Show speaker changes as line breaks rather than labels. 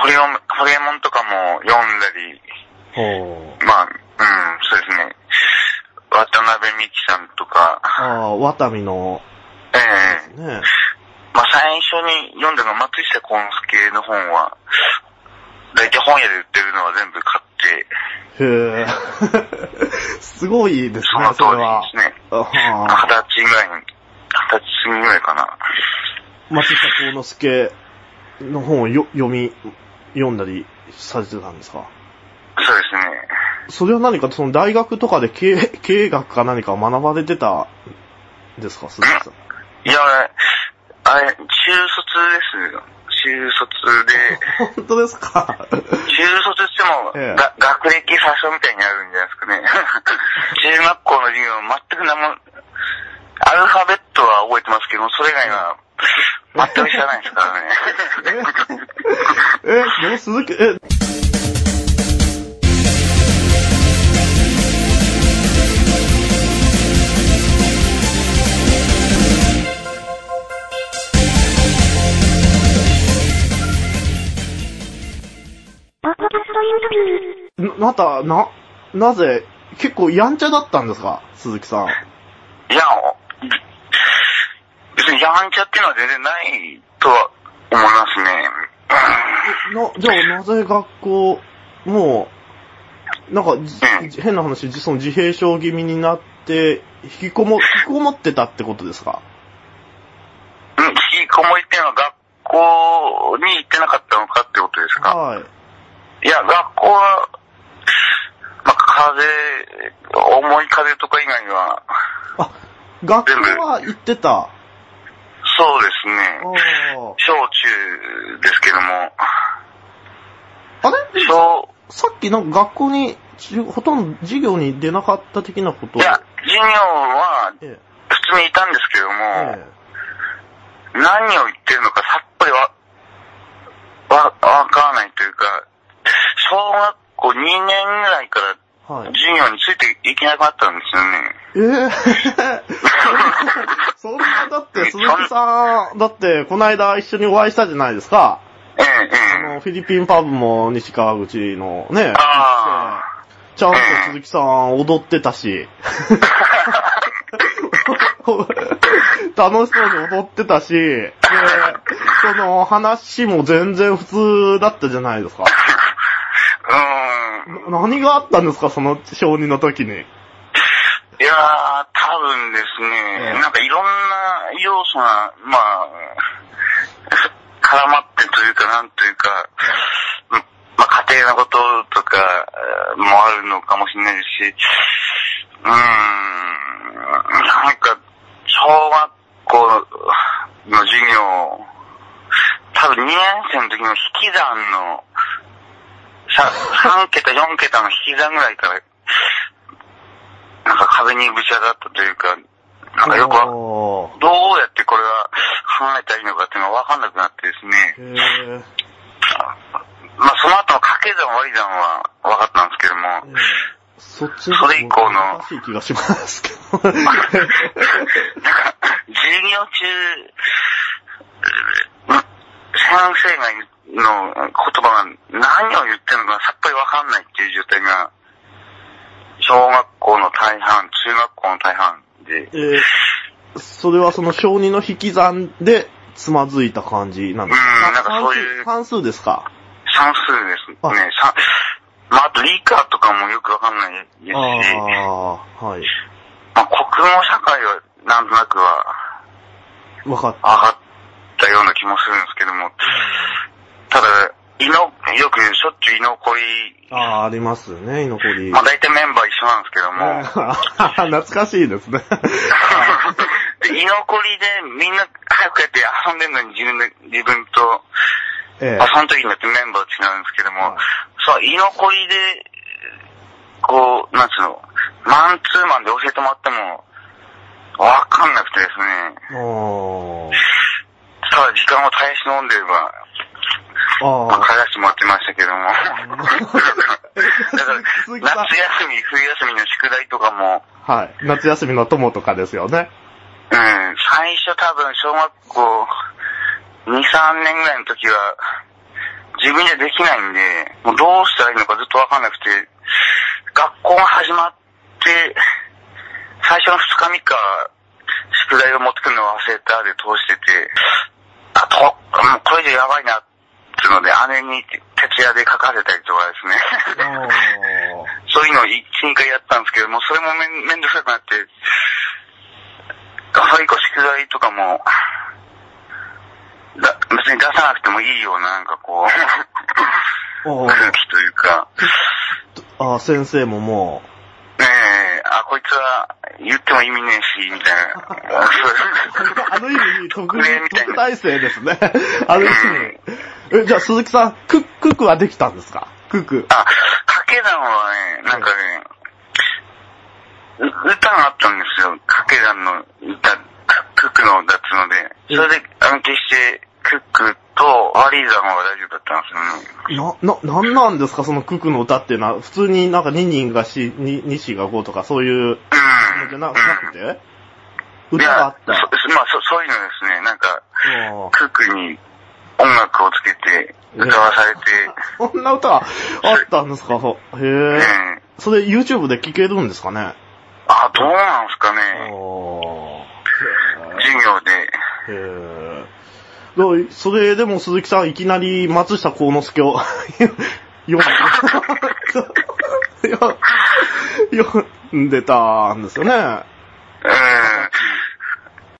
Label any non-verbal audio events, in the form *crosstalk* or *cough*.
ホリエモン、ホリエモンとかも読んだり、
ほう。
まあ、うん、そうですね。渡辺美樹さんとか、
ああ、ワタミの、
ええ
ね。
まあ最初に読んだのは松下幸之助の本は、大体本屋で売ってるのは全部買って、
へえ。*laughs* すごいですね、
その当時
それは。
ですね。
あ
二
あ
十歳ぐらいに、二十歳過ぎぐらいかな。
松下幸之助の本をよ読み、読んだりされてたんですか？
そうですね。
それは何か、その大学とかで経営 *laughs* 経営学か何かを学ばれてたんですか、鈴木さん。
いや、あれ、中卒ですよ。中卒で、*laughs*
本当ですか？
中卒しても、
ええ
が学歴詐称みたいになるんじゃないですかね。*laughs* 中学校の授業全く何も、アルファベットは覚えてますけど、それ以外は全く知らないですからね。
え、え、でも鈴木、え、
ポッドキャストインタビュー。
なまた、な、なぜ、結構やんちゃだったんですか？鈴木さん。
いや、別にやんちゃっていうのは全然ないとは思いますね。
な、じゃあなぜ学校、もう、なんか変な話、その自閉症気味になって、引きこも、引きこもってたってことですか？
うん、引きこもりっていうのは学校に行ってなかったのかってことですか？
はい。
いや、学校は、まあ、風邪、重い風邪とか以外は、
あ、学校は行ってた。
ですね。
あ
小中ですけども、
あれ？
小、
さっきなんか学校に、じほとんど授業に出なかった的なこと？を
いや、授業は
え
普通にいたんですけども、
え、え。
何を言ってるのかさっぱりわ、わ、わからないというか、小学校2年ぐらいから。授業についていけなくなったんですよね。
ええ *laughs* そんな、だって、鈴木さん、だって、この間一緒にお会いしたじゃないですか。
ええ、え
あの、フィリピンパブも西川口のね、
あ
ちゃんと鈴木さん踊ってたし、*laughs* 楽しそうに踊ってたし、で、その話も全然普通だったじゃないですか。
え。*laughs* うん。
な何があったんですか、その小児の時に。
いやー、多分です
え
ね、
え
なんかいろんな要素が、まあ、絡まってというか、なんというか、うんまあ家庭のこととかえーもあるのかもしれないし、うーん、なんか、小学校の授業、多分2年生の時の引き算の、さ3桁、4桁の引き算ぐらいから、壁にぶち当たったというか、なんかよくどうやってこれは考えたらいいのかっていうのがわかんなくなってですね、まあその後の掛け算割り算は分かったんですけども、
えーそっちの
それ以降の
難しい気がしますけど。*laughs*
なんか、授業中、うん先生がの言葉が何を言ってるのかさっぱりわかんないっていう状態が、小学校の大半、中学校の大半で、
えーそれはその小児の引き算でつまずいた感じなんですか？
うんなんかそういう。
関数？ですか？
算数です
あ。
ね。さまあ、あと理科とかもよくわかんないですし、
ああ、はい。
まあ、国語社会はなんとなくは
わかっ
上がったような気もするんですけども、ただ、居の、よくしょっちゅう居残り、
た。ああ、ありますね、居残り。
まあ大体メンバー一緒なんですけども、*laughs*
懐かしいですね。*laughs*
で居残りでみんな早くやって遊んでるのに自分で、自分と、
ええ
まあその時によってメンバー違うんですけども、
はい
そう、居残りで、こう、なんつうの、マンツーマンで教えてもらっても、わかんなくてですね、ただ時間を耐え忍んでれば、まあ、
あ
帰らせてもらってましたけども。*laughs* だから、夏休み、冬休みの宿題とかも、
あ、はい。夏休みの友とかですよね。
うん、最初多分小学校2、3年ぐらいの時は、自分じゃできないんで、もうどうしたらいいのかずっとわかんなくて、学校が始まって、最初の2日3日、宿題を持ってくるのを忘れたで通してて、あと、もうこれじゃやばいな、いうので、姉に徹夜で書かせたりとかですね。そういうのを1、2回やったんですけど、もうそれもめんめんどくさくなって、それ以降宿題とかも、だ別に出さなくてもいいような、なんかこう、
お
空気というか、
ああ、先生もも
ねえ、あ、こいつは言っても意味ねえし、みたいな。
う、*laughs* あの意味、特 *laughs*
ねみたいな
特大生ですね。あの意味。え、じゃあ鈴木さん、クッククはできたんですか？クック。
あ、掛け算はね、なんかね、う歌があったんですよ。掛け算の歌、クックの歌っので。それで暗記して、クックと割り算は大丈夫だったんですよね。
な、な、なんなんですか？そのクックの歌っていうのは、普通になんか2人が4、2、2子が5とかそういう
うん。
のじゃななくて？
い
歌があった。
まあそ、そういうのですね、なんか、クックに音楽をつけて歌わされて、*laughs*
そんな歌があったんですか？へ
うん
え。。それ YouTube で聴けるんですかね？
あ、どうなんですかね。授業で。
へえ。それでも鈴木さんいきなり松下幸之助を読んで、読んでたんですよね。*laughs*
うん。